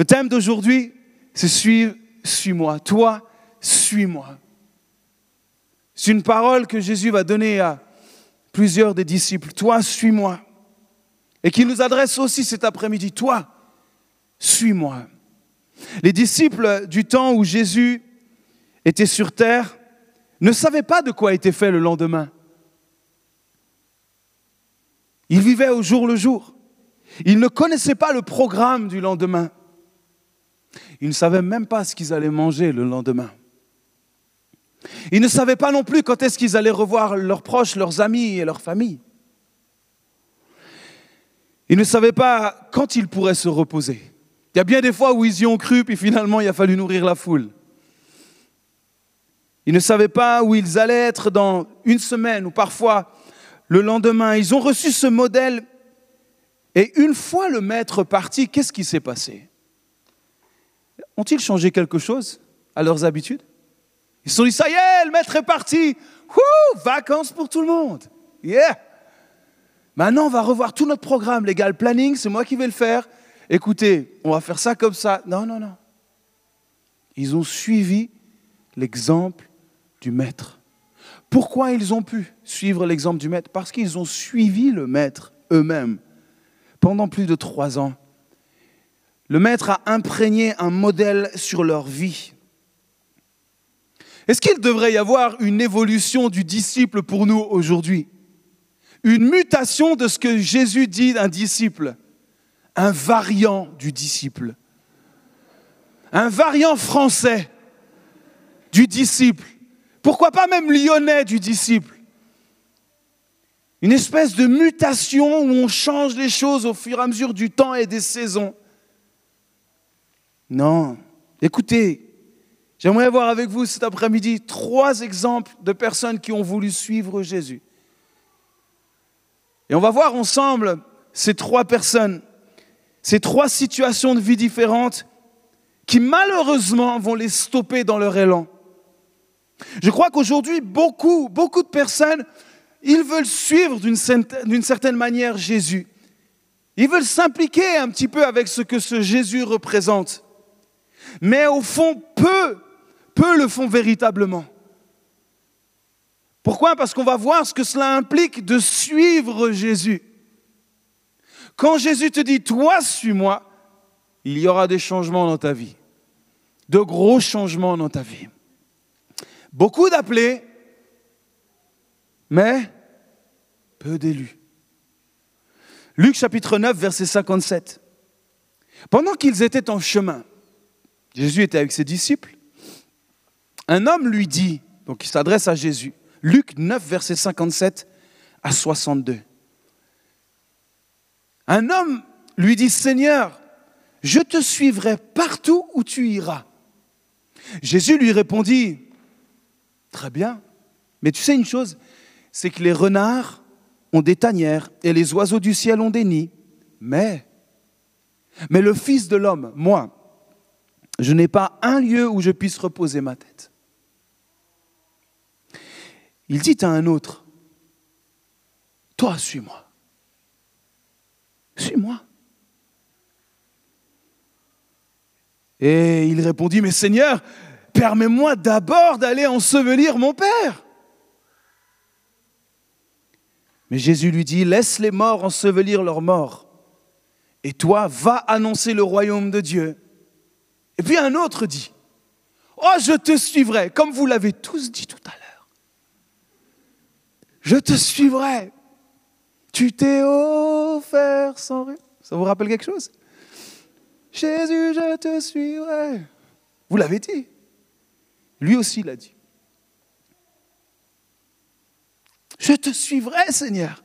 Le thème d'aujourd'hui, c'est suis, suis-moi. Toi, suis-moi. C'est une parole que Jésus va donner à plusieurs des disciples. Toi, suis-moi. Et qui nous adresse aussi cet après-midi. Toi, suis-moi. Les disciples du temps où Jésus était sur terre ne savaient pas de quoi était fait le lendemain. Ils vivaient au jour le jour. Ils ne connaissaient pas le programme du lendemain. Ils ne savaient même pas ce qu'ils allaient manger le lendemain. Ils ne savaient pas non plus quand est-ce qu'ils allaient revoir leurs proches, leurs amis et leurs familles. Ils ne savaient pas quand ils pourraient se reposer. Il y a bien des fois où ils y ont cru, puis finalement il a fallu nourrir la foule. Ils ne savaient pas où ils allaient être dans une semaine ou parfois le lendemain. Ils ont reçu ce modèle et une fois le maître parti, qu'est-ce qui s'est passé? Ont-ils changé quelque chose à leurs habitudes? Ils se sont dit, ça y est, le maître est parti. Vacances pour tout le monde. Yeah. Maintenant, on va revoir tout notre programme, les gars. Le planning, c'est moi qui vais le faire. Écoutez, on va faire ça comme ça. Non, non, non. Ils ont suivi l'exemple du maître. Pourquoi ils ont pu suivre l'exemple du maître? Parce qu'ils ont suivi le maître eux-mêmes pendant plus de trois ans. Le maître a imprégné un modèle sur leur vie. Est-ce qu'il devrait y avoir une évolution du disciple pour nous aujourd'hui? Une mutation de ce que Jésus dit d'un disciple? Un variant du disciple. Un variant français du disciple. Pourquoi pas même lyonnais du disciple? Une espèce de mutation où on change les choses au fur et à mesure du temps et des saisons. Non. Écoutez, j'aimerais voir avec vous cet après-midi trois exemples de personnes qui ont voulu suivre Jésus. Et on va voir ensemble ces trois personnes, ces trois situations de vie différentes qui malheureusement vont les stopper dans leur élan. Je crois qu'aujourd'hui, beaucoup, beaucoup de personnes ils veulent suivre d'une certaine manière Jésus. Ils veulent s'impliquer un petit peu avec ce que ce Jésus représente. Mais au fond, peu, peu le font véritablement. Pourquoi? Parce qu'on va voir ce que cela implique de suivre Jésus. Quand Jésus te dit, toi, suis-moi, il y aura des changements dans ta vie. De gros changements dans ta vie. Beaucoup d'appelés, mais peu d'élus. Luc chapitre 9, verset 57. Pendant qu'ils étaient en chemin, Jésus était avec ses disciples, un homme lui dit, donc il s'adresse à Jésus, Luc 9, verset 57 à 62. Un homme lui dit, Seigneur, je te suivrai partout où tu iras. Jésus lui répondit, Très bien, mais tu sais une chose, c'est que les renards ont des tanières et les oiseaux du ciel ont des nids. Mais, mais le Fils de l'homme, moi, je n'ai pas un lieu où je puisse reposer ma tête. Il dit à un autre, toi, suis-moi. Suis-moi. Et il répondit, mais Seigneur, permets-moi d'abord d'aller ensevelir mon Père. Mais Jésus lui dit, laisse les morts ensevelir leurs morts. Et toi, va annoncer le royaume de Dieu. Et puis un autre dit, oh, je te suivrai, comme vous l'avez tous dit tout à l'heure. Je te suivrai. Tu t'es offert sans rien. Ça vous rappelle quelque chose? Jésus, je te suivrai. Vous l'avez dit. Lui aussi l'a dit. Je te suivrai, Seigneur.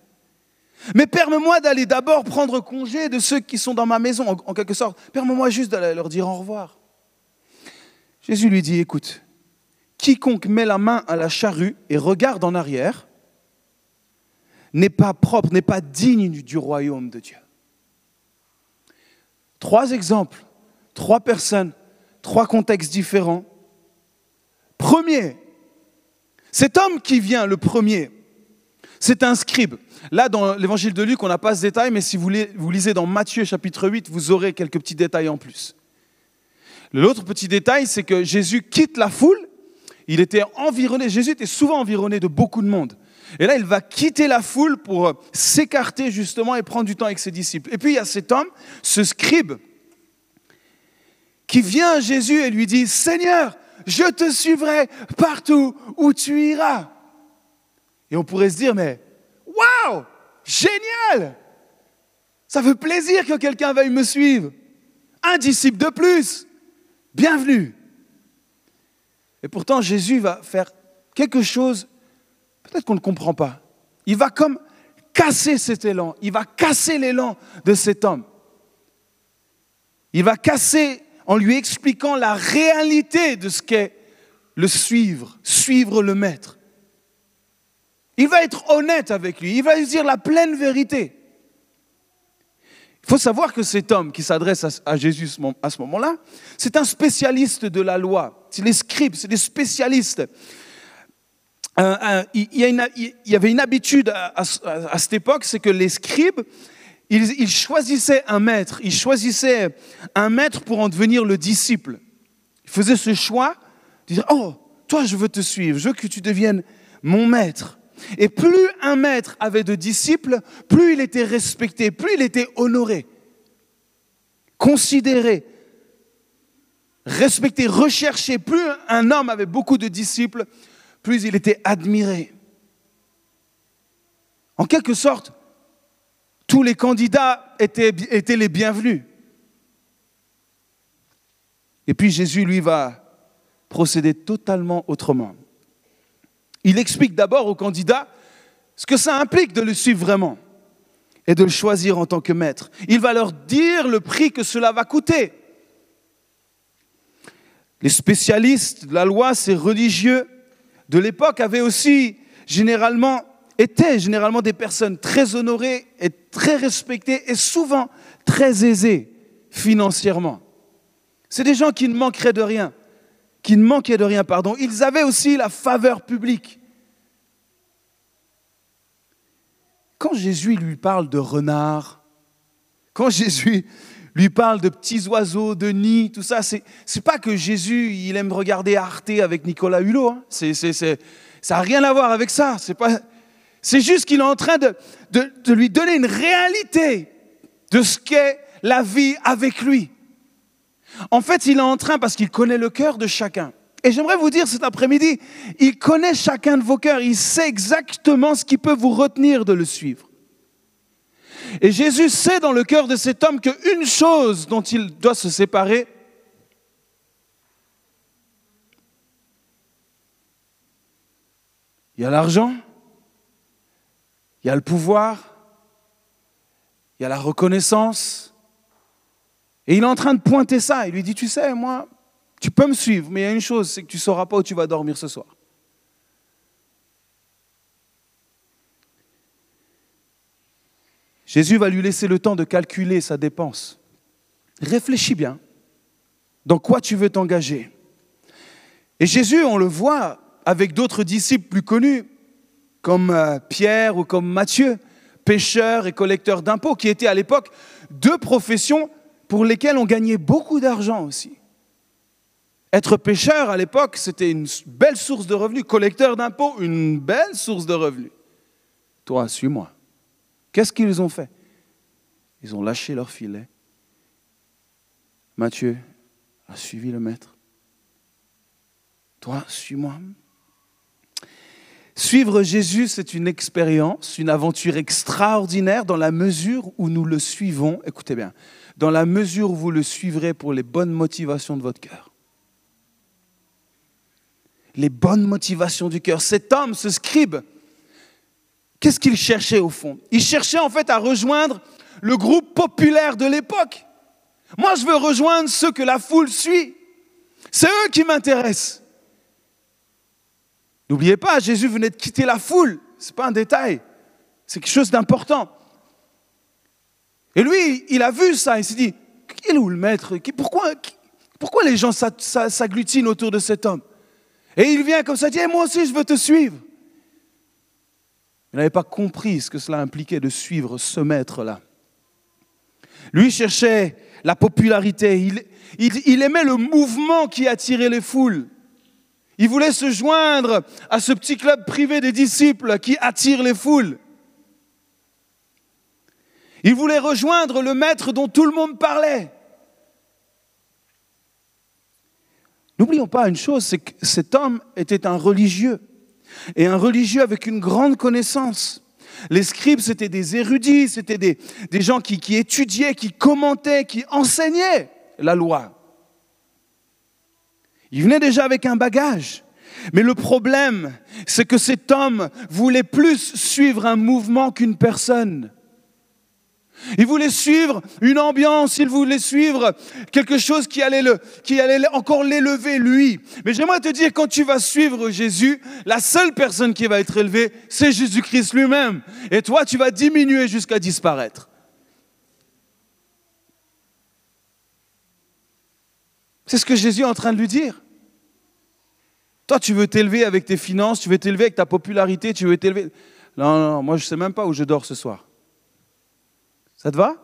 Mais permets-moi d'aller d'abord prendre congé de ceux qui sont dans ma maison, en, quelque sorte. Permets-moi juste d'aller leur dire au revoir. Jésus lui dit, écoute, quiconque met la main à la charrue et regarde en arrière n'est pas propre, n'est pas digne du royaume de Dieu. Trois exemples, trois personnes, trois contextes différents. Premier, cet homme qui vient, le premier, c'est un scribe. Là, dans l'évangile de Luc, on n'a pas ce détail, mais si vous lisez dans Matthieu chapitre 8, vous aurez quelques petits détails en plus. L'autre petit détail, c'est que Jésus quitte la foule. Il était environné, Jésus était souvent environné de beaucoup de monde. Et là, il va quitter la foule pour s'écarter justement et prendre du temps avec ses disciples. Et puis il y a cet homme, ce scribe, qui vient à Jésus et lui dit, Seigneur, je te suivrai partout où tu iras. Et on pourrait se dire, mais waouh, génial Ça fait plaisir que quelqu'un veuille me suivre. Un disciple de plus. Bienvenue. Et pourtant, Jésus va faire quelque chose, peut-être qu'on ne comprend pas. Il va comme casser cet élan. Il va casser l'élan de cet homme. Il va casser en lui expliquant la réalité de ce qu'est le suivre, suivre le maître. Il va être honnête avec lui, il va lui dire la pleine vérité. Faut savoir que cet homme qui s'adresse à Jésus à ce moment-là, c'est un spécialiste de la loi. C'est les scribes, c'est des spécialistes. il, y avait une habitude à cette époque, c'est que les scribes, il, choisissait un maître, il choisissait un maître pour en devenir le disciple. Il faisait ce choix de dire, oh, toi je veux te suivre, je veux que tu deviennes mon maître. Et plus un maître avait de disciples, plus il était respecté, plus il était honoré, considéré, respecté, recherché. Plus un homme avait beaucoup de disciples, plus il était admiré. En quelque sorte, tous les candidats étaient, les bienvenus. Et puis Jésus, lui, va procéder totalement autrement. Il explique d'abord aux candidats ce que ça implique de le suivre vraiment et de le choisir en tant que maître. Il va leur dire le prix que cela va coûter. Les spécialistes de la loi, ces religieux de l'époque avaient aussi généralement étaient généralement des personnes très honorées et très respectées et souvent très aisées financièrement. C'est des gens qui ne manqueraient de rien, qui ne manquaient de rien, pardon. Ils avaient aussi la faveur publique. Quand Jésus lui parle de renards, quand Jésus lui parle de petits oiseaux, de nids, tout ça, c'est, c'est pas que Jésus, il aime regarder Arte avec Nicolas Hulot. Hein. C'est, c'est, c'est, ça n'a rien à voir avec ça. C'est pas, c'est juste qu'il est en train de, lui donner une réalité de ce qu'est la vie avec lui. En fait, il est en train, parce qu'il connaît le cœur de chacun. Et j'aimerais vous dire cet après-midi, il connaît chacun de vos cœurs, il sait exactement ce qui peut vous retenir de le suivre. Et Jésus sait dans le cœur de cet homme qu'une chose dont il doit se séparer, il y a l'argent, il y a le pouvoir, il y a la reconnaissance. Et il est en train de pointer ça. Il lui dit, tu sais, moi, tu peux me suivre, mais il y a une chose, c'est que tu ne sauras pas où tu vas dormir ce soir. Jésus va lui laisser le temps de calculer sa dépense. Réfléchis bien. Dans quoi tu veux t'engager? Et Jésus, on le voit avec d'autres disciples plus connus, comme euh, Pierre ou comme Matthieu, pêcheur et collecteur d'impôts, qui étaient à l'époque deux professions pour lesquelles on gagnait beaucoup d'argent aussi. Être pêcheur à l'époque, c'était une belle source de revenus. Collecteur d'impôts, une belle source de revenus. Toi, suis-moi. Qu'est-ce qu'ils ont fait? Ils ont lâché leur filet. Matthieu a suivi le maître. Toi, suis-moi. Suivre Jésus, c'est une expérience, une aventure extraordinaire dans la mesure où nous le suivons, écoutez bien, dans la mesure où vous le suivrez pour les bonnes motivations de votre cœur. Les bonnes motivations du cœur. Cet homme, ce scribe, qu'est-ce qu'il cherchait au fond? Il cherchait en fait à rejoindre le groupe populaire de l'époque. Moi, je veux rejoindre ceux que la foule suit. C'est eux qui m'intéressent. N'oubliez pas, Jésus venait de quitter la foule. Ce n'est pas un détail. C'est quelque chose d'important. Et lui, il a vu ça. Il s'est dit, il est où le maître? Pourquoi, pourquoi les gens s'agglutinent autour de cet homme? Et il vient comme ça, il dit, eh, moi aussi, je veux te suivre. Il n'avait pas compris ce que cela impliquait de suivre ce maître-là. Lui cherchait la popularité, il, aimait le mouvement qui attirait les foules. Il voulait se joindre à ce petit club privé des disciples qui attire les foules. Il voulait rejoindre le maître dont tout le monde parlait. N'oublions pas une chose, c'est que cet homme était un religieux, et un religieux avec une grande connaissance. Les scribes, c'était des érudits, c'était des, gens qui, qui étudiaient, qui commentaient, qui enseignaient la loi. Il venait déjà avec un bagage. Mais le problème, c'est que cet homme voulait plus suivre un mouvement qu'une personne. Il voulait suivre une ambiance, il voulait suivre quelque chose qui allait, encore l'élever, lui. Mais j'aimerais te dire, quand tu vas suivre Jésus, la seule personne qui va être élevée, c'est Jésus-Christ lui-même. Et toi, tu vas diminuer jusqu'à disparaître. C'est ce que Jésus est en train de lui dire. Toi, tu veux t'élever avec tes finances, tu veux t'élever avec ta popularité, tu veux t'élever. Non, non, non, moi je ne sais même pas où je dors ce soir. Ça te va?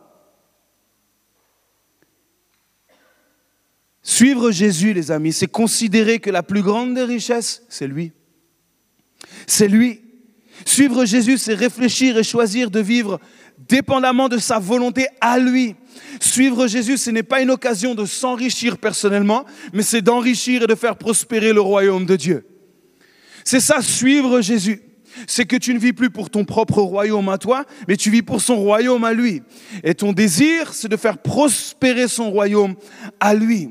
Suivre Jésus, les amis, c'est considérer que la plus grande des richesses, c'est lui. C'est lui. Suivre Jésus, c'est réfléchir et choisir de vivre dépendamment de sa volonté à lui. Suivre Jésus, ce n'est pas une occasion de s'enrichir personnellement, mais c'est d'enrichir et de faire prospérer le royaume de Dieu. C'est ça, suivre Jésus c'est que tu ne vis plus pour ton propre royaume à toi, mais tu vis pour son royaume à lui. Et ton désir, c'est de faire prospérer son royaume à lui.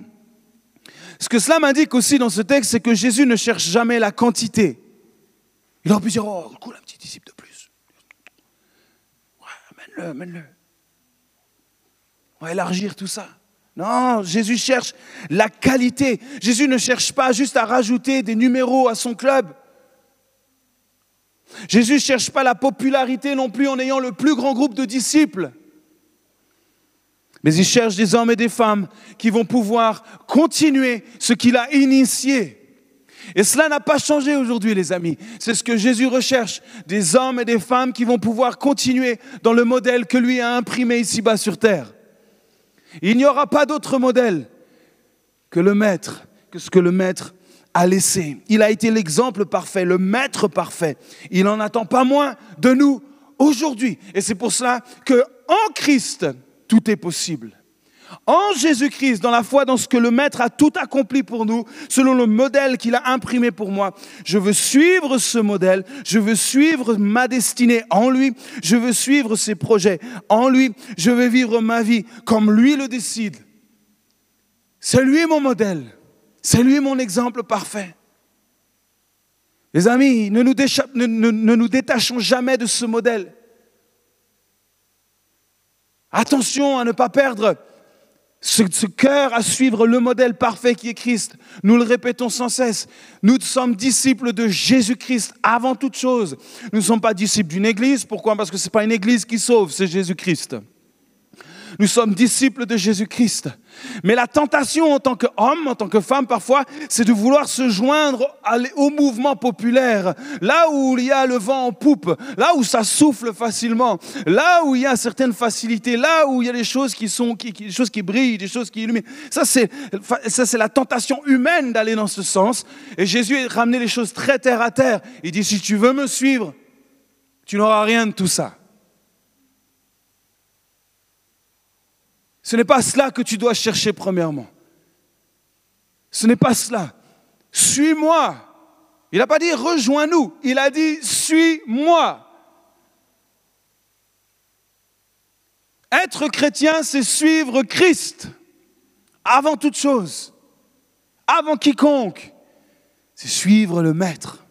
Ce que cela m'indique aussi dans ce texte, c'est que Jésus ne cherche jamais la quantité. Il aurait pu dire, oh, cool, un petit disciple de plus. Ouais, amène-le, amène-le. On va élargir tout ça. Non, Jésus cherche la qualité. Jésus ne cherche pas juste à rajouter des numéros à son club. Jésus ne cherche pas la popularité non plus en ayant le plus grand groupe de disciples. Mais il cherche des hommes et des femmes qui vont pouvoir continuer ce qu'il a initié. Et cela n'a pas changé aujourd'hui, les amis. C'est ce que Jésus recherche, des hommes et des femmes qui vont pouvoir continuer dans le modèle que lui a imprimé ici-bas sur terre. Il n'y aura pas d'autre modèle que le maître, que ce que le maître a laissé. Il a été l'exemple parfait, le maître parfait. Il n'en attend pas moins de nous aujourd'hui. Et c'est pour cela que en Christ, tout est possible. En Jésus-Christ, dans la foi, dans ce que le Maître a tout accompli pour nous, selon le modèle qu'il a imprimé pour moi, je veux suivre ce modèle, je veux suivre ma destinée en lui, je veux suivre ses projets en lui, je veux vivre ma vie comme lui le décide. C'est lui mon modèle. C'est lui mon exemple parfait. Les amis, ne nous, détachons jamais de ce modèle. Attention à ne pas perdre ce, cœur à suivre le modèle parfait qui est Christ. Nous le répétons sans cesse. Nous sommes disciples de Jésus-Christ avant toute chose. Nous ne sommes pas disciples d'une église. Pourquoi? Parce que ce n'est pas une église qui sauve, c'est Jésus-Christ. Nous sommes disciples de Jésus-Christ. Mais la tentation en tant qu'homme, en tant que femme parfois, c'est de vouloir se joindre au mouvement populaire. Là où il y a le vent en poupe, là où ça souffle facilement, là où il y a certaines facilités, là où il y a des choses qui sont, des choses qui brillent, des choses qui illuminent. Ça, c'est, ça, c'est la tentation humaine d'aller dans ce sens. Et Jésus a ramené les choses très terre à terre. Il dit, si tu veux me suivre, tu n'auras rien de tout ça. Ce n'est pas cela que tu dois chercher premièrement. Ce n'est pas cela. Suis-moi. Il n'a pas dit rejoins-nous. Il a dit suis-moi. Être chrétien, c'est suivre Christ avant toute chose, avant quiconque. C'est suivre le Maître.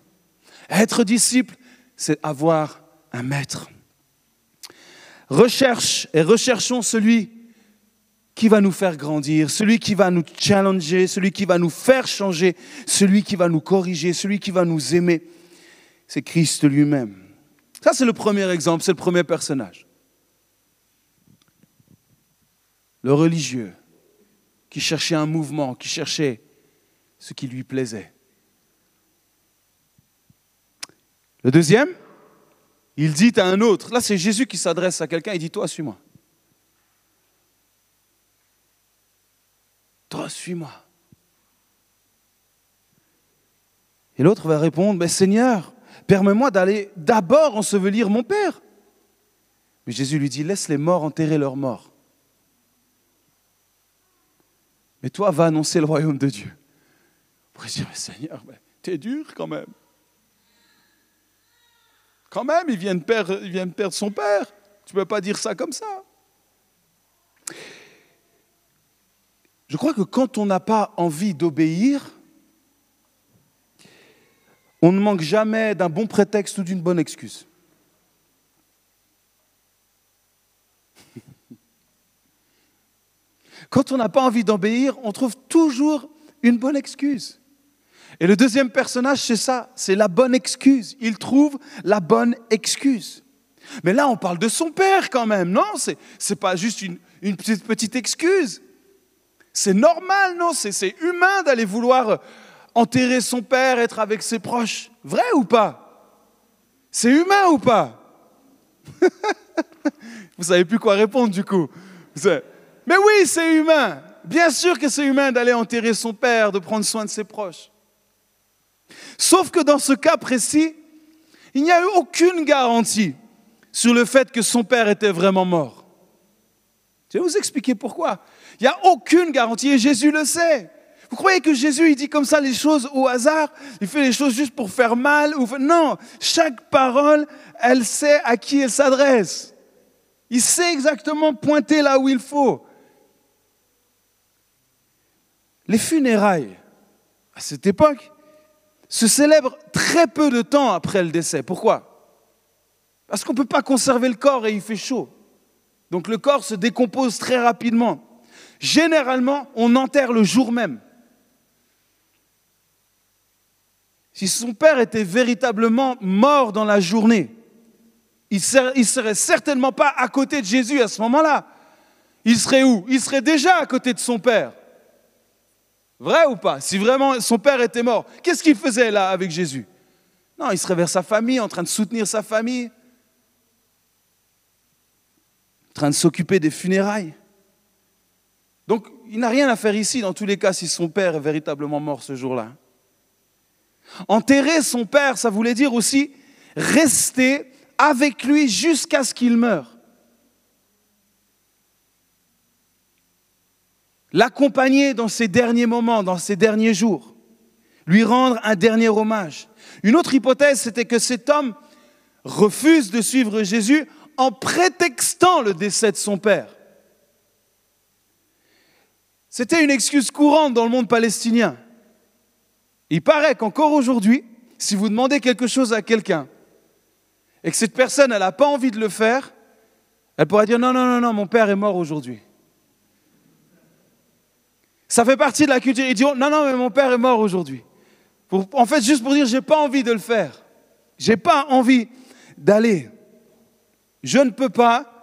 Être disciple, c'est avoir un Maître. Recherche et recherchons celui qui va nous faire grandir, celui qui va nous challenger, celui qui va nous faire changer, celui qui va nous corriger, celui qui va nous aimer, c'est Christ lui-même. Ça, c'est le premier exemple, c'est le premier personnage. Le religieux qui cherchait un mouvement, qui cherchait ce qui lui plaisait. Le deuxième, il dit à un autre, là c'est Jésus qui s'adresse à quelqu'un, il dit, toi, suis-moi. Suis-moi. Et l'autre va répondre, mais Seigneur, permets-moi d'aller d'abord ensevelir mon Père. Mais Jésus lui dit, laisse les morts enterrer leurs morts. Mais toi, va annoncer le royaume de Dieu. Dire, mais Seigneur, t'es dur quand même. Quand même, il vient de perdre, il vient de perdre son père. Tu ne peux pas dire ça comme ça. Je crois que quand on n'a pas envie d'obéir, on ne manque jamais d'un bon prétexte ou d'une bonne excuse. Quand on n'a pas envie d'obéir, on trouve toujours une bonne excuse. Et le deuxième personnage, c'est ça, c'est la bonne excuse. Il trouve la bonne excuse. Mais là, on parle de son père quand même, non? C'est n'est pas juste une, petite excuse. C'est normal, non? C'est humain d'aller vouloir enterrer son père, être avec ses proches. Vrai ou pas? C'est humain ou pas? Vous savez plus quoi répondre du coup. Mais oui, c'est humain. Bien sûr que c'est humain d'aller enterrer son père, de prendre soin de ses proches. Sauf que dans ce cas précis, il n'y a eu aucune garantie sur le fait que son père était vraiment mort. Je vais vous expliquer pourquoi. Il n'y a aucune garantie et Jésus le sait. Vous croyez que Jésus, il dit comme ça les choses au hasard? Il fait les choses juste pour faire mal Non, chaque parole, elle sait à qui elle s'adresse. Il sait exactement pointer là où il faut. Les funérailles, à cette époque, se célèbrent très peu de temps après le décès. Pourquoi? Parce qu'on ne peut pas conserver le corps et il fait chaud. Donc le corps se décompose très rapidement. Généralement, on enterre le jour même. Si son père était véritablement mort dans la journée, il ne serait certainement pas à côté de Jésus à ce moment-là. Il serait où? Il serait déjà à côté de son père. Vrai ou pas? Si vraiment son père était mort, qu'est-ce qu'il faisait là avec Jésus? Non, il serait vers sa famille, en train de soutenir sa famille, en train de s'occuper des funérailles. Donc, il n'a rien à faire ici, dans tous les cas, si son père est véritablement mort ce jour-là. Enterrer son père, ça voulait dire aussi rester avec lui jusqu'à ce qu'il meure. L'accompagner dans ses derniers moments, dans ses derniers jours. Lui rendre un dernier hommage. Une autre hypothèse, c'était que cet homme refuse de suivre Jésus en prétextant le décès de son père. C'était une excuse courante dans le monde palestinien. Il paraît qu'encore aujourd'hui, si vous demandez quelque chose à quelqu'un et que cette personne, n'a pas envie de le faire, elle pourrait dire non, non, non, non, mon père est mort aujourd'hui. Ça fait partie de la culture. Ils diront non, non, mais mon père est mort aujourd'hui. en fait, juste pour dire, j'ai pas envie de le faire. J'ai pas envie d'aller. Je ne peux pas.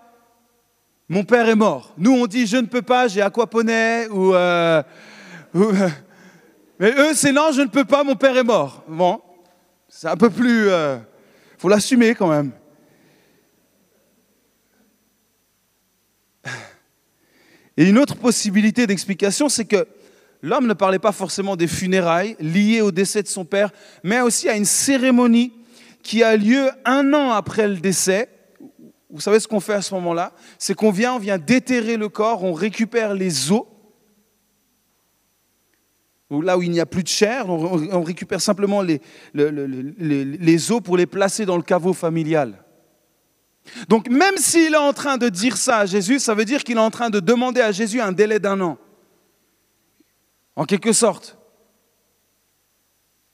Mon père est mort. Nous, on dit je ne peux pas, j'ai aquaponé ou, euh, mais eux, c'est non, je ne peux pas, mon père est mort. Bon, c'est un peu plus... Il euh, faut l'assumer quand même. Et une autre possibilité d'explication, c'est que l'homme ne parlait pas forcément des funérailles liées au décès de son père, mais aussi à une cérémonie qui a lieu un an après le décès. Vous savez ce qu'on fait à ce moment-là? C'est qu'on vient, on vient déterrer le corps, on récupère les os là où il n'y a plus de chair, on, récupère simplement les, les, os pour les placer dans le caveau familial. Donc même s'il est en train de dire ça à Jésus, ça veut dire qu'il est en train de demander à Jésus un délai d'un an. En quelque sorte.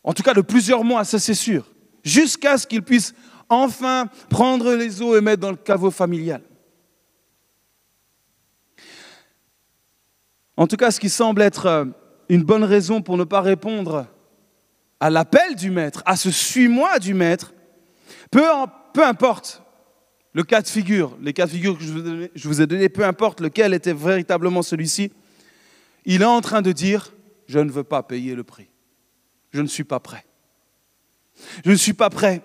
En tout cas de plusieurs mois, ça c'est sûr. Jusqu'à ce qu'il puisse enfin prendre les os et mettre dans le caveau familial. En tout cas, ce qui semble être euh, une bonne raison pour ne pas répondre à l'appel du maître, à ce suis-moi du maître, peu, peu, importe le cas de figure, les cas de figure que je vous ai donnés, peu importe lequel était véritablement celui-ci, il est en train de dire, je ne veux pas payer le prix. Je ne suis pas prêt. Je ne suis pas prêt.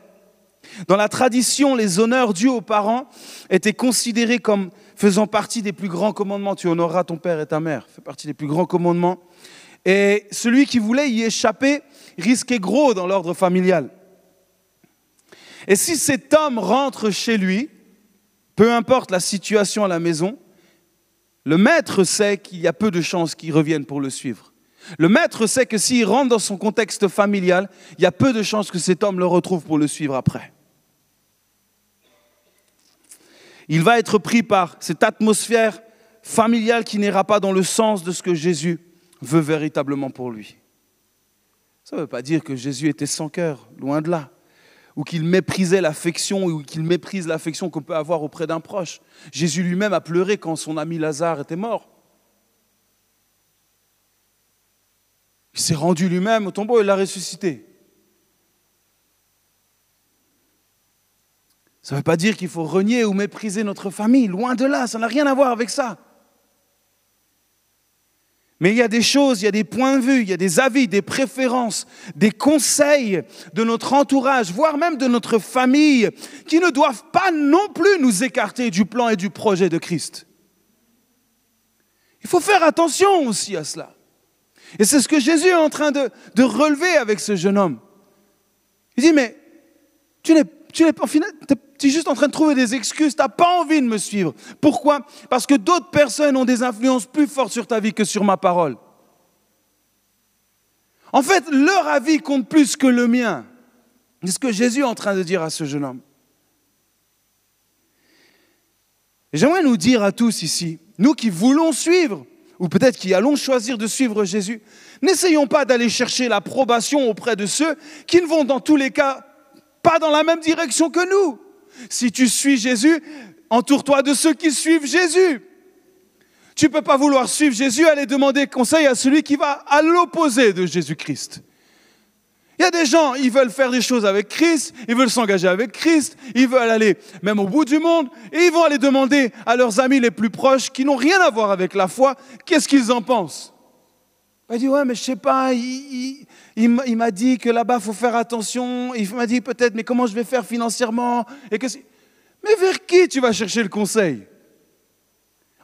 Dans la tradition, les honneurs dus aux parents étaient considérés comme faisant partie des plus grands commandements. Tu honoreras ton père et ta mère, fait partie des plus grands commandements. Et celui qui voulait y échapper risquait gros dans l'ordre familial. Et si cet homme rentre chez lui, peu importe la situation à la maison, le maître sait qu'il y a peu de chances qu'il revienne pour le suivre. Le maître sait que s'il rentre dans son contexte familial, il y a peu de chances que cet homme le retrouve pour le suivre après. Il va être pris par cette atmosphère familiale qui n'ira pas dans le sens de ce que Jésus veut véritablement pour lui. Ça ne veut pas dire que Jésus était sans cœur, loin de là, ou qu'il méprisait l'affection, ou qu'il méprise l'affection qu'on peut avoir auprès d'un proche. Jésus lui-même a pleuré quand son ami Lazare était mort. Il s'est rendu lui-même au tombeau et l'a ressuscité. Ça ne veut pas dire qu'il faut renier ou mépriser notre famille, loin de là, ça n'a rien à voir avec ça. Mais il y a des choses, il y a des points de vue, il y a des avis, des préférences, des conseils de notre entourage, voire même de notre famille, qui ne doivent pas non plus nous écarter du plan et du projet de Christ. Il faut faire attention aussi à cela. Et c'est ce que Jésus est en train de, relever avec ce jeune homme. Il dit, mais tu n'es, tu tu es juste en train de trouver des excuses, tu n'as pas envie de me suivre. Pourquoi? Parce que d'autres personnes ont des influences plus fortes sur ta vie que sur ma parole. En fait, leur avis compte plus que le mien. C'est ce que Jésus est en train de dire à ce jeune homme. j'aimerais nous dire à tous ici, nous qui voulons suivre, ou peut-être qui allons choisir de suivre Jésus, n'essayons pas d'aller chercher l'approbation auprès de ceux qui ne vont dans tous les cas pas dans la même direction que nous. Si tu suis Jésus, entoure-toi de ceux qui suivent Jésus. Tu ne peux pas vouloir suivre Jésus, aller demander conseil à celui qui va à l'opposé de Jésus-Christ. Il y a des gens, ils veulent faire des choses avec Christ, ils veulent s'engager avec Christ, ils veulent aller même au bout du monde, et ils vont aller demander à leurs amis les plus proches qui n'ont rien à voir avec la foi, qu'est-ce qu'ils en pensent? Il dit, ouais, mais je sais pas, il, m'a dit que là-bas, il faut faire attention, il m'a dit peut-être, mais comment je vais faire financièrement? Et que Mais vers qui tu vas chercher le conseil?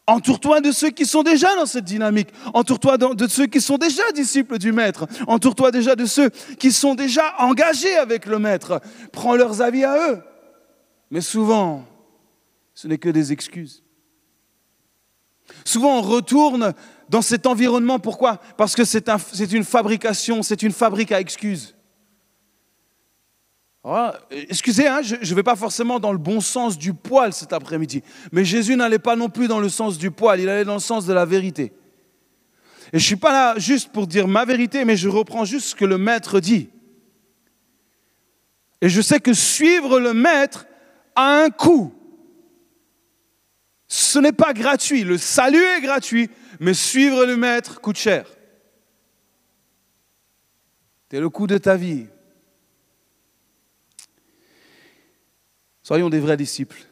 Entoure-toi de ceux qui sont déjà dans cette dynamique. Entoure-toi de ceux qui sont déjà disciples du Maître. Entoure-toi déjà de ceux qui sont déjà engagés avec le Maître. Prends leurs avis à eux. Mais souvent, ce n'est que des excuses. Souvent, on retourne dans cet environnement. Pourquoi? Parce que c'est une fabrication, c'est une fabrique à excuses. Ah, excusez, hein, je ne vais pas forcément dans le bon sens du poil cet après-midi. Mais Jésus n'allait pas non plus dans le sens du poil, il allait dans le sens de la vérité. Et je ne suis pas là juste pour dire ma vérité, mais je reprends juste ce que le maître dit. Et je sais que suivre le maître a un coût. Ce n'est pas gratuit. Le salut est gratuit, mais suivre le maître coûte cher. C'est le coût de ta vie. Soyons des vrais disciples.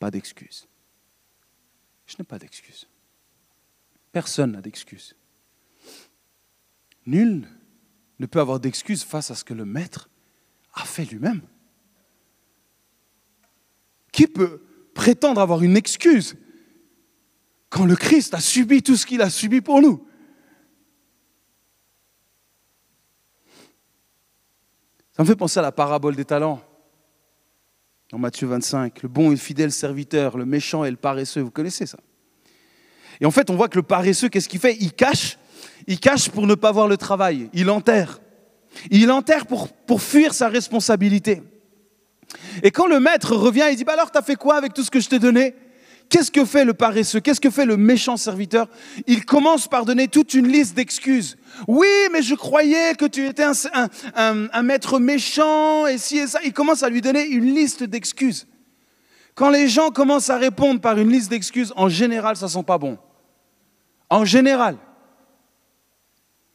Pas d'excuses. Je n'ai pas d'excuses. Personne n'a d'excuses. Nul ne peut avoir d'excuses face à ce que le Maître a fait lui-même. Qui peut prétendre avoir une excuse quand le Christ a subi tout ce qu'il a subi pour nous Ça me fait penser à la parabole des talents. Dans Matthieu 25, le bon et fidèle serviteur, le méchant et le paresseux, vous connaissez ça? Et en fait, on voit que le paresseux, qu'est-ce qu'il fait? Il cache, il cache pour ne pas voir le travail, il enterre. Il enterre pour, fuir sa responsabilité. Et quand le maître revient, il dit, bah alors, tu as fait quoi avec tout ce que je t'ai donné? Qu'est-ce que fait le paresseux? Qu'est-ce que fait le méchant serviteur? Il commence par donner toute une liste d'excuses. Oui, mais je croyais que tu étais un, maître méchant et si et ça. Il commence à lui donner une liste d'excuses. Quand les gens commencent à répondre par une liste d'excuses, en général, ça ne sent pas bon. En général.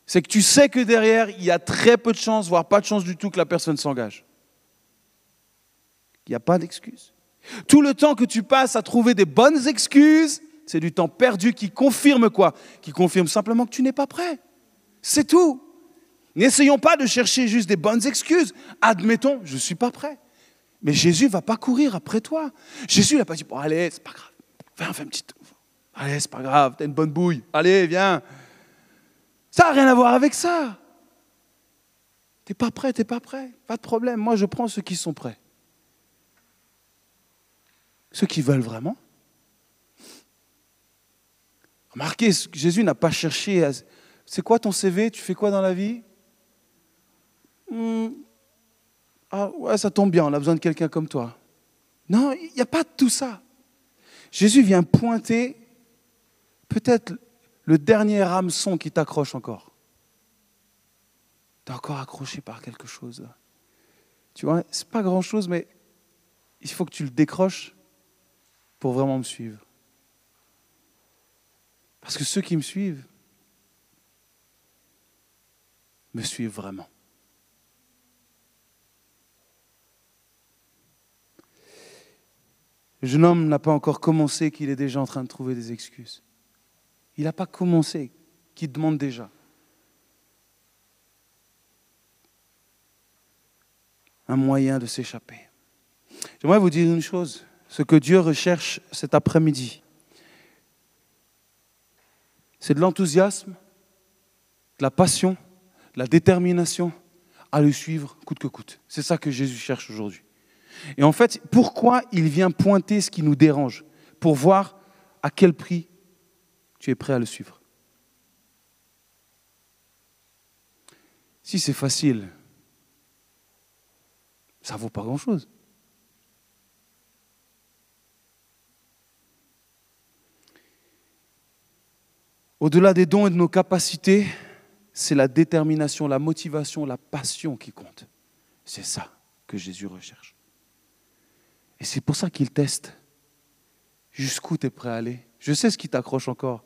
C'est que tu sais que derrière, il y a très peu de chances, voire pas de chance du tout que la personne s'engage. Il n'y a pas d'excuses. Tout le temps que tu passes à trouver des bonnes excuses, c'est du temps perdu qui confirme quoi? Qui confirme simplement que tu n'es pas prêt. C'est tout. N'essayons pas de chercher juste des bonnes excuses. Admettons, je ne suis pas prêt. Mais Jésus ne va pas courir après toi. Jésus n'a pas dit, bon, allez, c'est pas grave. Viens, fais un petit... Allez, c'est pas grave, t'as une bonne bouille. Allez, viens. Ça n'a rien à voir avec ça. T'es pas prêt, t'es pas prêt. Pas de problème. Moi, je prends ceux qui sont prêts. Ceux qui veulent vraiment. Remarquez, Jésus n'a pas cherché. C'est quoi ton CV Tu fais quoi dans la vie? Hmm. Ah ouais, ça tombe bien, on a besoin de quelqu'un comme toi. Non, il n'y a pas tout ça. Jésus vient pointer peut-être le dernier hameçon qui t'accroche encore. Tu es encore accroché par quelque chose. Tu vois, c'est pas grand-chose, mais il faut que tu le décroches pour vraiment me suivre. Parce que ceux qui me suivent me suivent vraiment. Le jeune homme n'a pas encore commencé qu'il est déjà en train de trouver des excuses. Il n'a pas commencé qu'il demande déjà. Un moyen de s'échapper. J'aimerais vous dire une chose. Ce que Dieu recherche cet après-midi, c'est de l'enthousiasme, de la passion, de la détermination à le suivre coûte que coûte. C'est ça que Jésus cherche aujourd'hui. Et en fait, pourquoi il vient pointer ce qui nous dérange Pour voir à quel prix tu es prêt à le suivre? Si c'est facile, ça vaut pas grand-chose. Au-delà des dons et de nos capacités, c'est la détermination, la motivation, la passion qui compte. C'est ça que Jésus recherche. Et c'est pour ça qu'il teste. Jusqu'où tu es prêt à aller? Je sais ce qui t'accroche encore.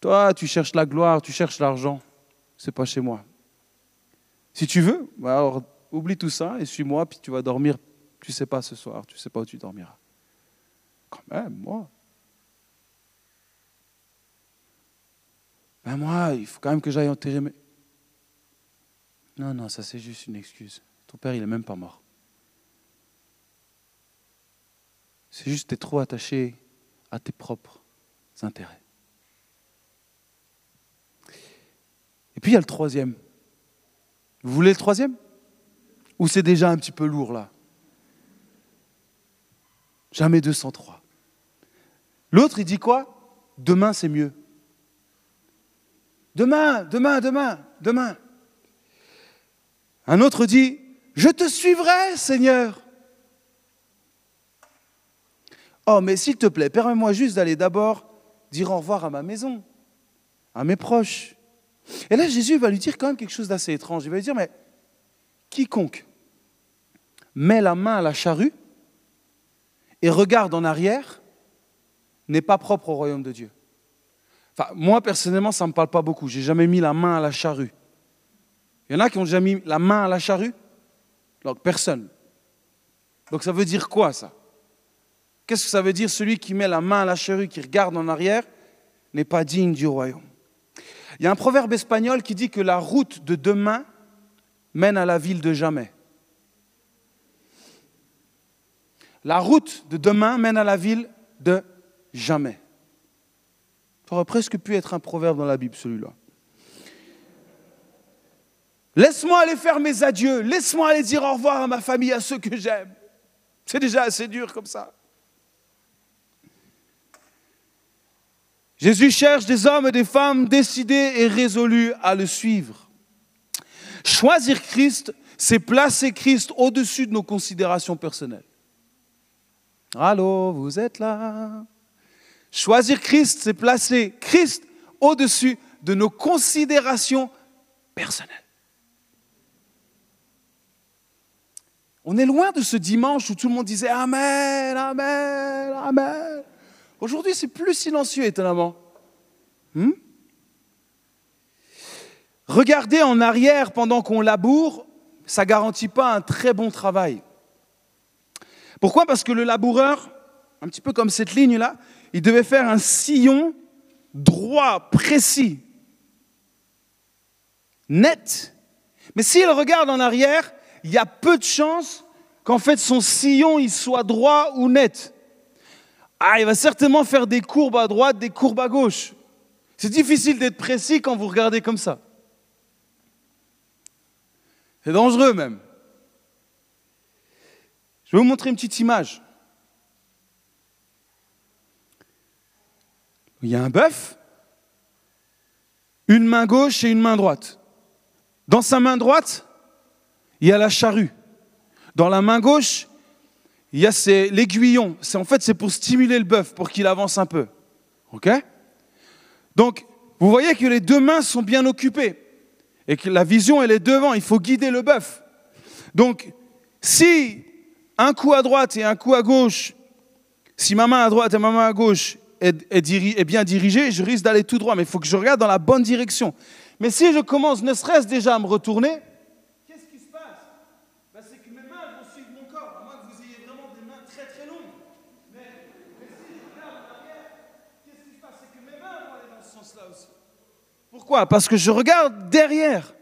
Toi, tu cherches la gloire, tu cherches l'argent. C'est pas chez moi. Si tu veux, bah oublie tout ça et suis-moi, puis tu vas dormir. Tu sais pas ce soir, tu sais pas où tu dormiras. Quand même, moi. Ben moi, il faut quand même que j'aille enterrer mes... Non, non, ça c'est juste une excuse. Ton père, il est même pas mort. C'est juste que tu es trop attaché à tes propres intérêts. Et puis il y a le troisième. Vous voulez le troisième? Ou c'est déjà un petit peu lourd là? Jamais 203. L'autre, il dit quoi? Demain, c'est mieux. Demain, demain, demain, demain. Un autre dit, je te suivrai, Seigneur. Oh, mais s'il te plaît, permets-moi juste d'aller d'abord dire au revoir à ma maison, à mes proches. Et là, Jésus va lui dire quand même quelque chose d'assez étrange. Il va lui dire, mais quiconque met la main à la charrue et regarde en arrière n'est pas propre au royaume de Dieu. Moi, personnellement, ça ne me parle pas beaucoup. J'ai jamais mis la main à la charrue. Il y en a qui ont déjà mis la main à la charrue? Donc, personne. Donc, ça veut dire quoi, ça? Qu'est-ce que ça veut dire? Celui qui met la main à la charrue, qui regarde en arrière, n'est pas digne du royaume. Il y a un proverbe espagnol qui dit que la route de demain mène à la ville de jamais. La route de demain mène à la ville de jamais. Ça aurait presque pu être un proverbe dans la Bible, celui-là. Laisse-moi aller faire mes adieux, laisse-moi aller dire au revoir à ma famille, à ceux que j'aime. C'est déjà assez dur comme ça. Jésus cherche des hommes et des femmes décidés et résolus à le suivre. Choisir Christ, c'est placer Christ au-dessus de nos considérations personnelles. Allô, vous êtes là? Choisir Christ, c'est placer Christ au-dessus de nos considérations personnelles. On est loin de ce dimanche où tout le monde disait Amen, Amen, Amen. Aujourd'hui, c'est plus silencieux, étonnamment. Hmm? Regarder en arrière pendant qu'on laboure, ça ne garantit pas un très bon travail. Pourquoi? Parce que le laboureur, un petit peu comme cette ligne-là, il devait faire un sillon droit, précis. net. Mais s'il regarde en arrière, il y a peu de chances qu'en fait son sillon il soit droit ou net. Ah, il va certainement faire des courbes à droite, des courbes à gauche. C'est difficile d'être précis quand vous regardez comme ça. C'est dangereux même. Je vais vous montrer une petite image. Il y a un bœuf, une main gauche et une main droite. Dans sa main droite, il y a la charrue. Dans la main gauche, il y a l'aiguillon. En fait, c'est pour stimuler le bœuf, pour qu'il avance un peu. OK? Donc, vous voyez que les deux mains sont bien occupées et que la vision, elle est devant. Il faut guider le bœuf. Donc, si un coup à droite et un coup à gauche, si ma main à droite et ma main à gauche est, bien dirigée, je risque d'aller tout droit, mais il faut que je regarde dans la bonne direction. Mais si je commence ne serait-ce déjà à me retourner, qu'est-ce qui se passe? Ben, C'est que mes mains vont suivre mon corps, à moins que vous ayez vraiment des mains très très longues. Mais, si je regarde en arrière, qu'est-ce qui se passe? C'est que mes mains vont aller dans ce sens-là aussi. Pourquoi? Parce que je regarde derrière.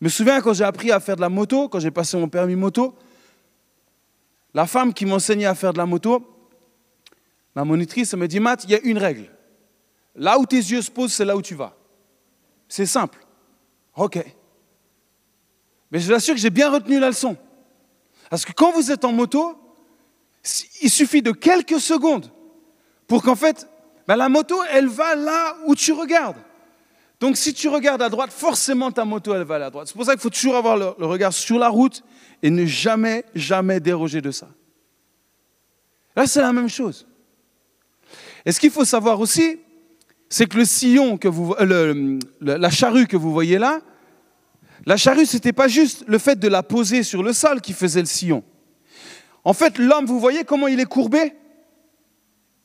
Je me souviens quand j'ai appris à faire de la moto, quand j'ai passé mon permis moto, la femme qui m'enseignait à faire de la moto, Ma monitrice me dit, Matt, il y a une règle. Là où tes yeux se posent, c'est là où tu vas. C'est simple. OK. Mais je vous assure que j'ai bien retenu la leçon. Parce que quand vous êtes en moto, il suffit de quelques secondes pour qu'en fait, ben, la moto, elle va là où tu regardes. Donc si tu regardes à droite, forcément ta moto, elle va à droite. C'est pour ça qu'il faut toujours avoir le, le regard sur la route et ne jamais, jamais déroger de ça. Là, c'est la même chose. Et ce qu'il faut savoir aussi, c'est que le sillon, que vous, euh, la charrue que vous voyez là, la charrue, ce n'était pas juste le fait de la poser sur le sol qui faisait le sillon. En fait, l'homme, vous voyez comment il est courbé?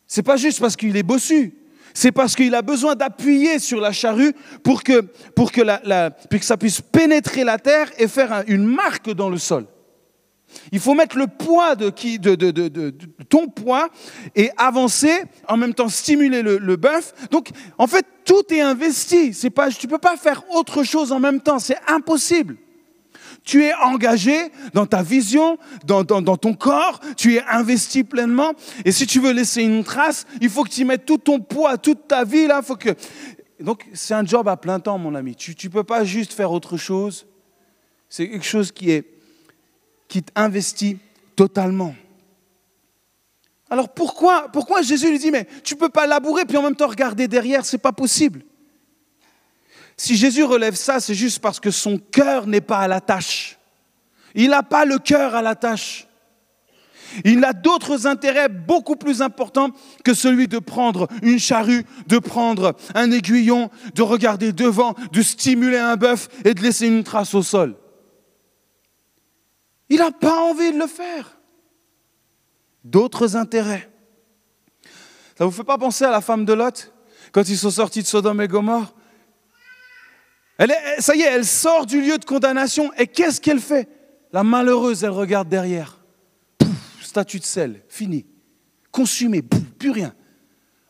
C'est pas juste parce qu'il est bossu, c'est parce qu'il a besoin d'appuyer sur la charrue pour que, la, pour que ça puisse pénétrer la terre et faire une marque dans le sol. Il faut mettre le poids de, ton poids et avancer, en même temps stimuler le, bœuf. Donc, en fait, tout est investi. tu ne peux pas faire autre chose en même temps. C'est impossible. Tu es engagé dans ta vision, dans, ton corps, tu es investi pleinement. Et si tu veux laisser une trace, il faut que tu mettes tout ton poids, toute ta vie là. Faut que... Donc c'est un job à plein temps, mon ami. Tu ne peux pas juste faire autre chose. C'est quelque chose qui est qui t'investit totalement. Alors pourquoi, pourquoi Jésus lui dit, mais tu ne peux pas labourer puis en même temps regarder derrière, c'est pas possible. Si Jésus relève ça, c'est juste parce que son cœur n'est pas à la tâche. Il n'a pas le cœur à la tâche. Il a d'autres intérêts beaucoup plus importants que celui de prendre une charrue, de prendre un aiguillon, de regarder devant, de stimuler un bœuf et de laisser une trace au sol. Il n'a pas envie de le faire. D'autres intérêts. Ça ne vous fait pas penser à la femme de Lot quand ils sont sortis de Sodome et Gomorre? Elle Ça y est, elle sort du lieu de condamnation et qu'est-ce qu'elle fait? La malheureuse, elle regarde derrière. Pouf, statut de sel, fini. Consumé, plus rien.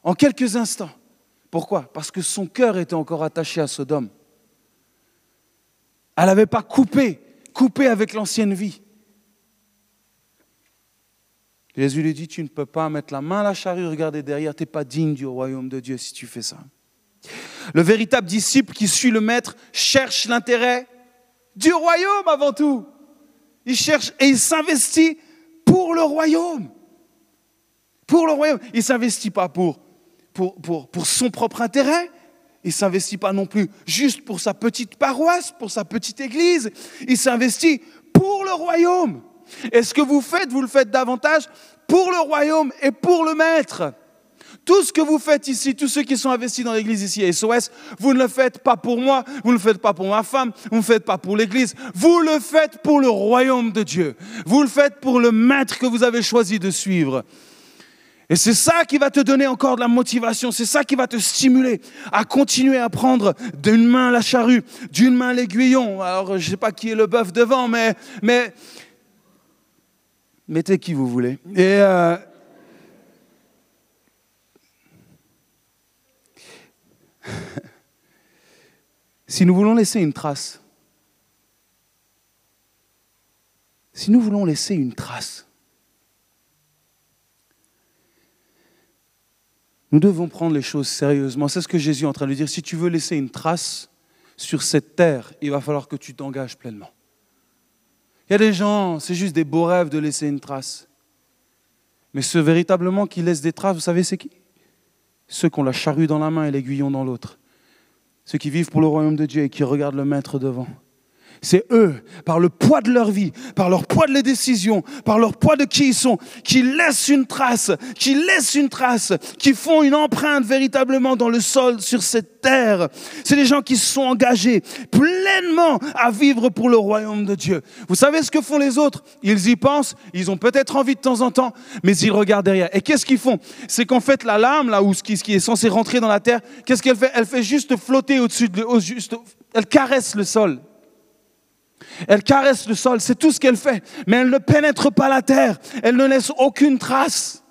En quelques instants. Pourquoi? Parce que son cœur était encore attaché à Sodome. Elle n'avait pas coupé, coupé avec l'ancienne vie. Jésus lui dit, tu ne peux pas mettre la main à la charrue, regarder derrière, tu n'es pas digne du royaume de Dieu si tu fais ça. Le véritable disciple qui suit le maître cherche l'intérêt du royaume avant tout. Il cherche et il s'investit pour le royaume. Pour le royaume. Il ne s'investit pas pour, pour, son propre intérêt. Il ne s'investit pas non plus juste pour sa petite paroisse, pour sa petite église. Il s'investit pour le royaume. Et ce que vous faites, vous le faites davantage pour le royaume et pour le maître. Tout ce que vous faites ici, tous ceux qui sont investis dans l'église ici à SOS, vous ne le faites pas pour moi, vous ne le faites pas pour ma femme, vous ne le faites pas pour l'église, vous le faites pour le royaume de Dieu. Vous le faites pour le maître que vous avez choisi de suivre. Et c'est ça qui va te donner encore de la motivation, c'est ça qui va te stimuler à continuer à prendre d'une main la charrue, d'une main l'aiguillon. Alors, je ne sais pas qui est le bœuf devant, mais, mais mettez qui vous voulez. Et euh, Si nous voulons laisser une trace, si nous voulons laisser une trace, nous devons prendre les choses sérieusement. C'est ce que Jésus est en train de dire. Si tu veux laisser une trace sur cette terre, il va falloir que tu t'engages pleinement. Il y a des gens, c'est juste des beaux rêves de laisser une trace. Mais ceux véritablement qui laissent des traces, vous savez, c'est qui? Ceux qui ont la charrue dans la main et l'aiguillon dans l'autre. Ceux qui vivent pour le royaume de Dieu et qui regardent le maître devant. C'est eux, par le poids de leur vie, par leur poids de les décisions, par leur poids de qui ils sont, qui laissent une trace, qui laissent une trace, qui font une empreinte véritablement dans le sol sur cette terre. C'est des gens qui se sont engagés pleinement à vivre pour le royaume de Dieu. Vous savez ce que font les autres? Ils y pensent, ils ont peut-être envie de temps en temps, mais ils regardent derrière. Et qu'est-ce qu'ils font? C'est qu'en fait la lame, là où ce qui, est censé rentrer dans la terre, qu'est-ce qu'elle fait? Elle fait juste flotter au-dessus de, au, juste, elle caresse le sol. Elle caresse le sol, c'est tout ce qu'elle fait. Mais elle ne pénètre pas la terre. Elle ne laisse aucune trace.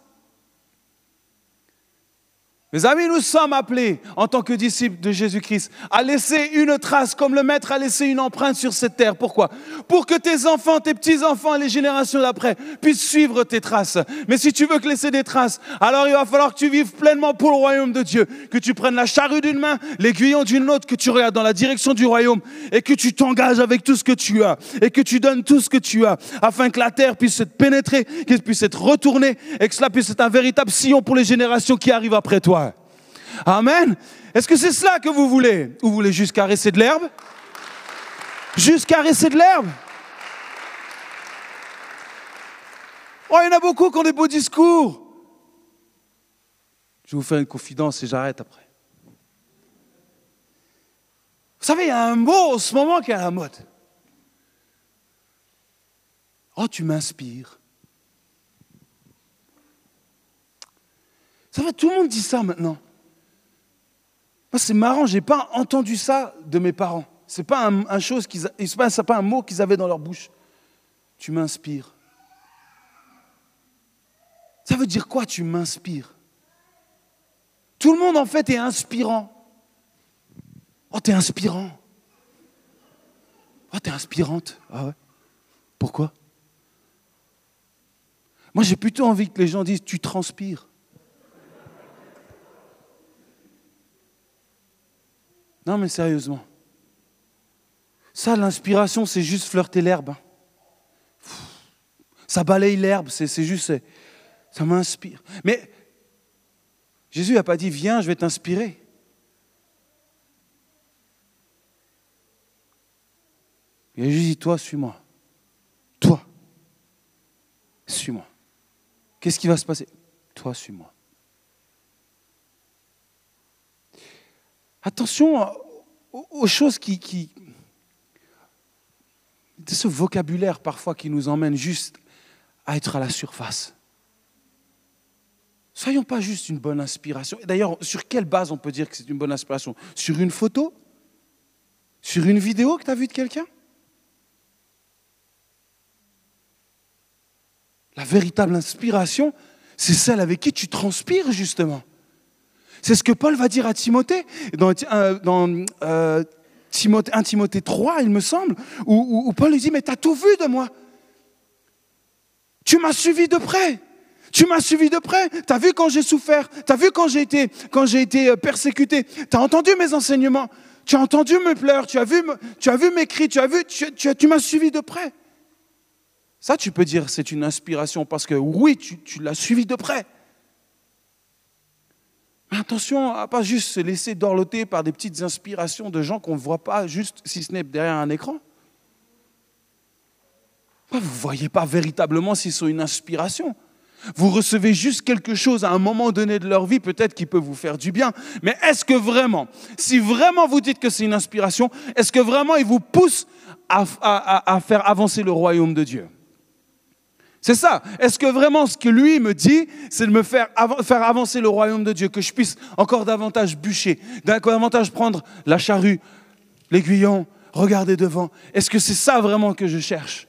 Mes amis, nous sommes appelés, en tant que disciples de Jésus-Christ, à laisser une trace, comme le Maître a laissé une empreinte sur cette terre. Pourquoi? Pour que tes enfants, tes petits-enfants et les générations d'après puissent suivre tes traces. Mais si tu veux que laisser des traces, alors il va falloir que tu vives pleinement pour le royaume de Dieu, que tu prennes la charrue d'une main, l'aiguillon d'une autre, que tu regardes dans la direction du royaume et que tu t'engages avec tout ce que tu as et que tu donnes tout ce que tu as afin que la terre puisse être pénétrée, qu'elle puisse être retournée et que cela puisse être un véritable sillon pour les générations qui arrivent après toi. Amen. Est-ce que c'est cela que vous voulez? Ou vous voulez juste caresser de l'herbe? Juste caresser de l'herbe? Oh, il y en a beaucoup qui ont des beaux discours. Je vais vous faire une confidence et j'arrête après. Vous savez, il y a un mot en ce moment qui est à la mode. Oh, tu m'inspires. Ça va, tout le monde dit ça maintenant c'est marrant, je n'ai pas entendu ça de mes parents. Ce n'est pas un, qu'ils, pas un mot qu'ils avaient dans leur bouche. Tu m'inspires. Ça veut dire quoi, tu m'inspires? Tout le monde, en fait, est inspirant. Oh, t'es inspirant. Oh, t'es inspirante. Ah ouais Pourquoi? Moi, j'ai plutôt envie que les gens disent Tu transpires. Non, mais sérieusement. Ça, l'inspiration, c'est juste flirter l'herbe. Hein. Ça balaye l'herbe, c'est juste, ça m'inspire. Mais Jésus n'a pas dit, viens, je vais t'inspirer. Il a juste dit, toi, suis-moi. Toi, suis-moi. Qu'est-ce qui va se passer? Toi, suis-moi. Attention aux choses qui, de ce vocabulaire parfois qui nous emmène juste à être à la surface. Soyons pas juste une bonne inspiration. D'ailleurs, sur quelle base on peut dire que c'est une bonne inspiration? Sur une photo? Sur une vidéo que tu as vue de quelqu'un? La véritable inspiration, c'est celle avec qui tu transpires justement. C'est ce que Paul va dire à Timothée dans, euh, euh, Timothée, 1 Timothée 3, il me semble, où, Paul lui dit, mais tu as tout vu de moi. Tu m'as suivi de près. Tu m'as suivi de près. Tu as vu quand j'ai souffert. Tu as vu quand j'ai été, euh, persécuté. Tu as entendu mes enseignements. Tu as entendu mes pleurs. Tu as vu, mes cris. Tu as vu, tu, m'as suivi de près. Ça, tu peux dire, c'est une inspiration parce que oui, tu l'as suivi de près. Attention à pas juste se laisser dorloter par des petites inspirations de gens qu'on ne voit pas juste si ce n'est derrière un écran. Vous ne voyez pas véritablement s'ils sont une inspiration? Vous recevez juste quelque chose à un moment donné de leur vie, peut-être qui peut vous faire du bien. Mais est-ce que vraiment, si vraiment vous dites que c'est une inspiration, est-ce que vraiment il vous pousse à faire avancer le royaume de Dieu? C'est ça. Est-ce que vraiment ce que lui me dit, c'est de me faire, avancer le royaume de Dieu, que je puisse encore davantage bûcher, davantage prendre la charrue, l'aiguillon, regarder devant? Est-ce que c'est ça vraiment que je cherche?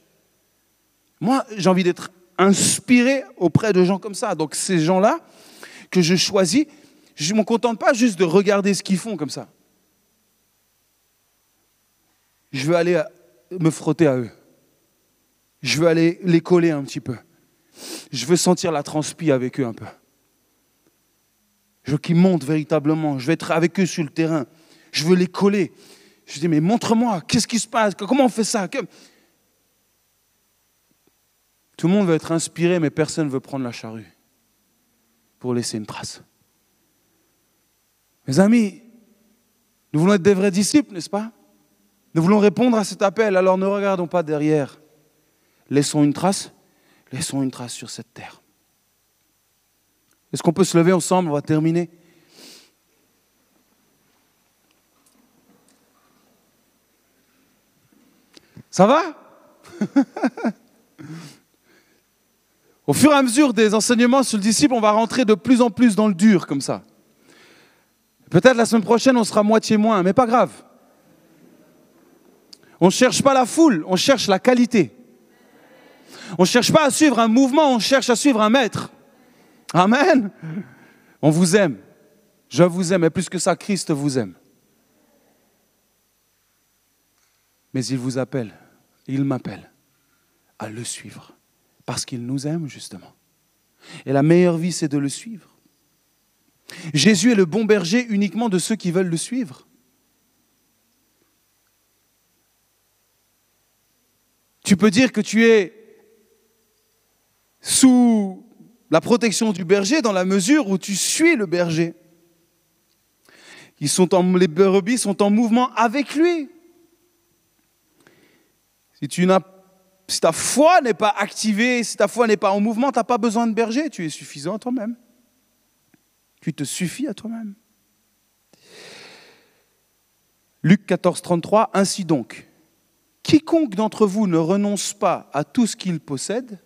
Moi, j'ai envie d'être inspiré auprès de gens comme ça. Donc ces gens-là que je choisis, je ne me contente pas juste de regarder ce qu'ils font comme ça. je veux aller me frotter à eux. Je veux aller les coller un petit peu. Je veux sentir la transpi avec eux un peu. Je veux qu'ils montent véritablement. Je veux être avec eux sur le terrain. Je veux les coller. Je dis, mais montre-moi, qu'est-ce qui se passe? Comment on fait ça? Tout le monde veut être inspiré, mais personne ne veut prendre la charrue pour laisser une trace. Mes amis, nous voulons être des vrais disciples, n'est-ce pas? Nous voulons répondre à cet appel, alors ne regardons pas derrière. Laissons une trace, laissons une trace sur cette terre. Est-ce qu'on peut se lever ensemble? On va terminer. Ça va? Au fur et à mesure des enseignements sur le disciple, on va rentrer de plus en plus dans le dur comme ça. Peut-être la semaine prochaine, on sera moitié moins, mais pas grave. On ne cherche pas la foule, on cherche la qualité. On ne cherche pas à suivre un mouvement, on cherche à suivre un maître. Amen. On vous aime. Je vous aime, et plus que ça, Christ vous aime. Mais il vous appelle il m'appelle à le suivre, parce qu'il nous aime justement. Et la meilleure vie, c'est de le suivre. Jésus est le bon berger uniquement de ceux qui veulent le suivre. Tu peux dire que tu es sous la protection du berger dans la mesure où tu suis le berger. Ils sont en, les brebis sont en mouvement avec lui. Si, tu si ta foi n'est pas activée, si ta foi n'est pas en mouvement, tu n'as pas besoin de berger, tu es suffisant à toi-même. Tu te suffis à toi-même. Luc 14, 33, Ainsi donc, quiconque d'entre vous ne renonce pas à tout ce qu'il possède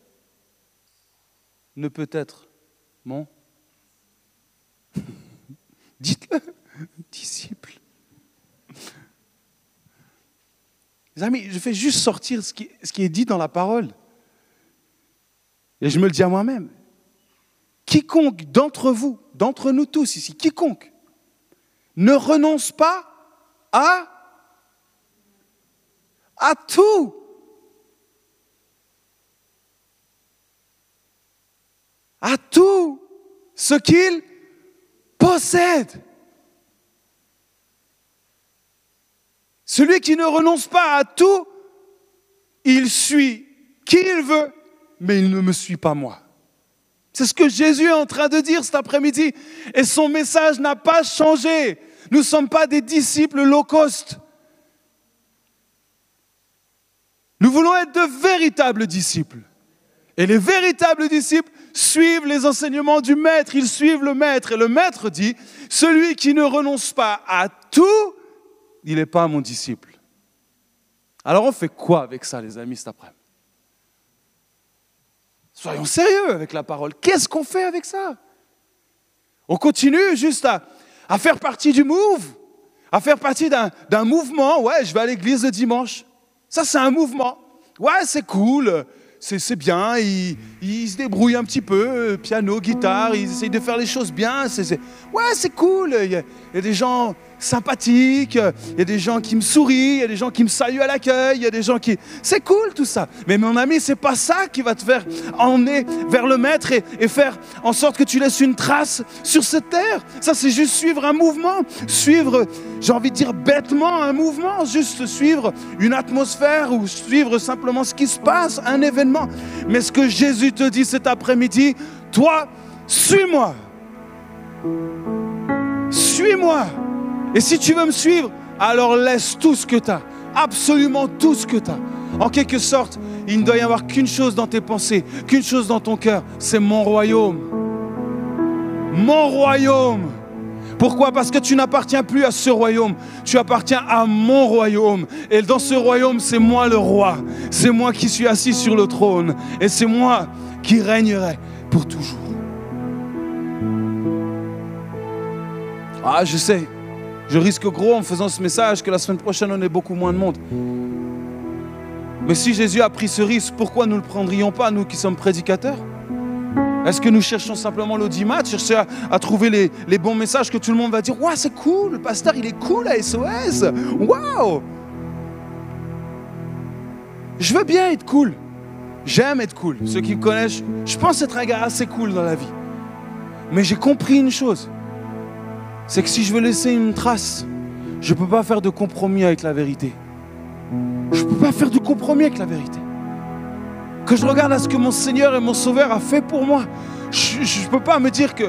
ne peut être mon Dites-le, disciple. Les amis, je fais juste sortir ce qui, est dit dans la parole. Et je me le dis à moi-même. Quiconque d'entre vous, d'entre nous tous ici, quiconque, ne renonce pas à tout. À tout ce qu'il possède. Celui qui ne renonce pas à tout, il suit qui il veut, mais il ne me suit pas moi. C'est ce que Jésus est en train de dire cet après-midi. Et son message n'a pas changé. Nous ne sommes pas des disciples low cost. Nous voulons être de véritables disciples. Et les véritables disciples suivent les enseignements du maître, ils suivent le maître. Et le maître dit, celui qui ne renonce pas à tout, il n'est pas mon disciple. Alors on fait quoi avec ça, les amis, cet après-midi? Soyons sérieux avec la parole. Qu'est-ce qu'on fait avec ça? On continue juste à, faire partie du move, à faire partie d'un mouvement. Ouais, je vais à l'église le dimanche. Ça, c'est un mouvement. Ouais, c'est cool c'est bien, ils, se débrouillent un petit peu, piano, guitare, ils essayent de faire les choses bien. Ouais, c'est cool, il y, a, il y, a, des gens sympathiques, il y a des gens qui me sourient, il y a des gens qui me saluent à l'accueil, il y a des gens qui... C'est cool tout ça. Mais mon ami, c'est pas ça qui va te faire emmener vers le maître et, et faire en sorte que tu laisses une trace sur cette terre. Ça, c'est juste suivre un mouvement, suivre, j'ai envie de dire bêtement, un mouvement, juste suivre une atmosphère ou suivre simplement ce qui se passe, un événement. Mais ce que Jésus te dit cet après-midi, toi, suis-moi. Suis-moi. Et si tu veux me suivre, alors laisse tout ce que tu as, absolument tout ce que tu as. En quelque sorte, il ne doit y avoir qu'une chose dans tes pensées, qu'une chose dans ton cœur, c'est mon royaume. Mon royaume. Pourquoi? Parce que tu n'appartiens plus à ce royaume, tu appartiens à mon royaume. Et dans ce royaume, c'est moi le roi, c'est moi qui suis assis sur le trône, et c'est moi qui régnerai pour toujours. Ah, je sais, je risque gros en faisant ce message que la semaine prochaine, on ait beaucoup moins de monde. Mais si Jésus a pris ce risque, pourquoi nous ne le prendrions pas, nous qui sommes prédicateurs? Est-ce que nous cherchons simplement l'audimat, chercher à, trouver les, les, bons messages que tout le monde va dire Waouh, c'est cool, le pasteur, il est cool à SOS Waouh Je veux bien être cool. J'aime être cool. Ceux qui me connaissent, je pense être un gars assez cool dans la vie. Mais j'ai compris une chose. C'est que si je veux laisser une trace, je ne peux pas faire de compromis avec la vérité. Je ne peux pas faire de compromis avec la vérité. Que je regarde à ce que mon Seigneur et mon Sauveur a fait pour moi. Je ne peux pas me dire que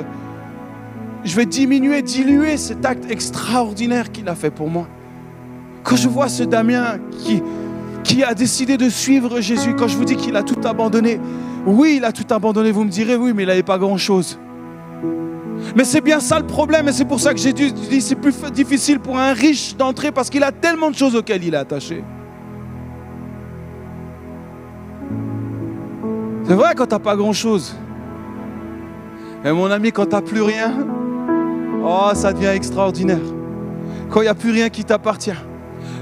je vais diminuer, diluer cet acte extraordinaire qu'il a fait pour moi. Quand je vois ce Damien qui, qui a décidé de suivre Jésus, quand je vous dis qu'il a tout abandonné, oui, il a tout abandonné, vous me direz, oui, mais il n'avait pas grand-chose. Mais c'est bien ça le problème, et c'est pour ça que j'ai dit c'est plus difficile pour un riche d'entrer parce qu'il a tellement de choses auxquelles il est attaché. C'est vrai quand tu n'as pas grand-chose. Mais mon ami, quand tu n'as plus rien, oh, ça devient extraordinaire. Quand il n'y a plus rien qui t'appartient.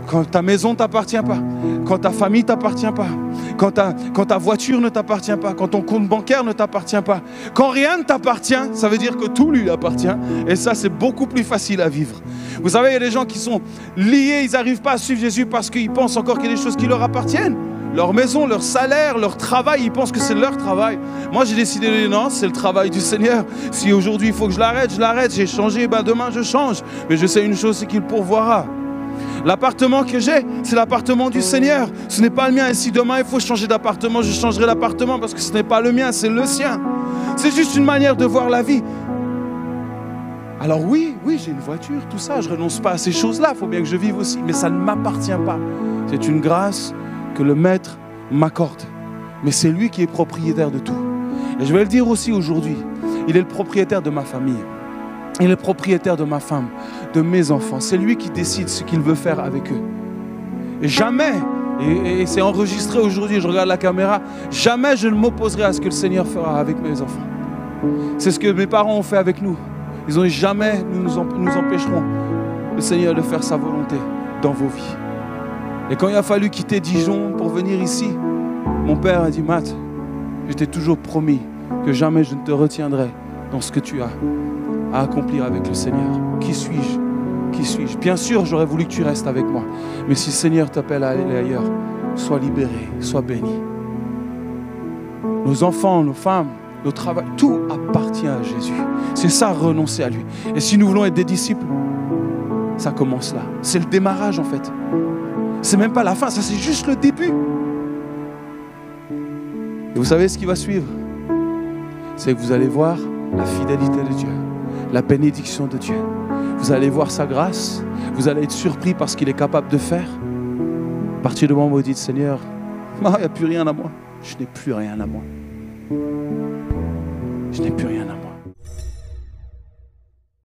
Quand ta maison ne t'appartient pas, quand ta famille ne t'appartient pas, quand ta, quand ta voiture ne t'appartient pas, quand ton compte bancaire ne t'appartient pas, quand rien ne t'appartient, ça veut dire que tout lui appartient. Et ça, c'est beaucoup plus facile à vivre. Vous savez, il y a des gens qui sont liés, ils n'arrivent pas à suivre Jésus parce qu'ils pensent encore qu'il y a des choses qui leur appartiennent. Leur maison, leur salaire, leur travail, ils pensent que c'est leur travail. Moi, j'ai décidé non, c'est le travail du Seigneur. Si aujourd'hui il faut que je l'arrête, je l'arrête. J'ai changé, ben demain je change. Mais je sais une chose, c'est qu'il pourvoira. L'appartement que j'ai, c'est l'appartement du Seigneur. Ce n'est pas le mien. Et si demain il faut changer d'appartement, je changerai d'appartement parce que ce n'est pas le mien, c'est le sien. C'est juste une manière de voir la vie. Alors oui, oui, j'ai une voiture, tout ça, je renonce pas à ces choses-là, il faut bien que je vive aussi, mais ça ne m'appartient pas. C'est une grâce que le Maître m'accorde. Mais c'est lui qui est propriétaire de tout. Et je vais le dire aussi aujourd'hui, il est le propriétaire de ma famille. Il est le propriétaire de ma femme, de mes enfants. C'est lui qui décide ce qu'il veut faire avec eux. Jamais, et, c'est enregistré aujourd'hui, je regarde la caméra, jamais je ne m'opposerai à ce que le Seigneur fera avec mes enfants. C'est ce que mes parents ont fait avec nous. Ils ont jamais nous, nous empêcherons le Seigneur de faire sa volonté dans vos vies. Et quand il a fallu quitter Dijon pour venir ici, mon père a dit, Matt, je t'ai toujours promis que jamais je ne te retiendrai dans ce que tu as à accomplir avec le Seigneur. Qui suis-je? Qui suis-je? Bien sûr, j'aurais voulu que tu restes avec moi. Mais si le Seigneur t'appelle à aller ailleurs, sois libéré, sois béni. Nos enfants, nos femmes, nos travail, tout appartient à Jésus. C'est ça, renoncer à lui. Et si nous voulons être des disciples, ça commence là. C'est le démarrage en fait. C'est même pas la fin, ça c'est juste le début. Et vous savez ce qui va suivre? C'est que vous allez voir la fidélité de Dieu la bénédiction de Dieu. Vous allez voir sa grâce, vous allez être surpris par ce qu'il est capable de faire. À partir du moment où vous dites, Seigneur, ah, il n'y a plus rien à moi, je n'ai plus rien à moi. Je n'ai plus rien à moi.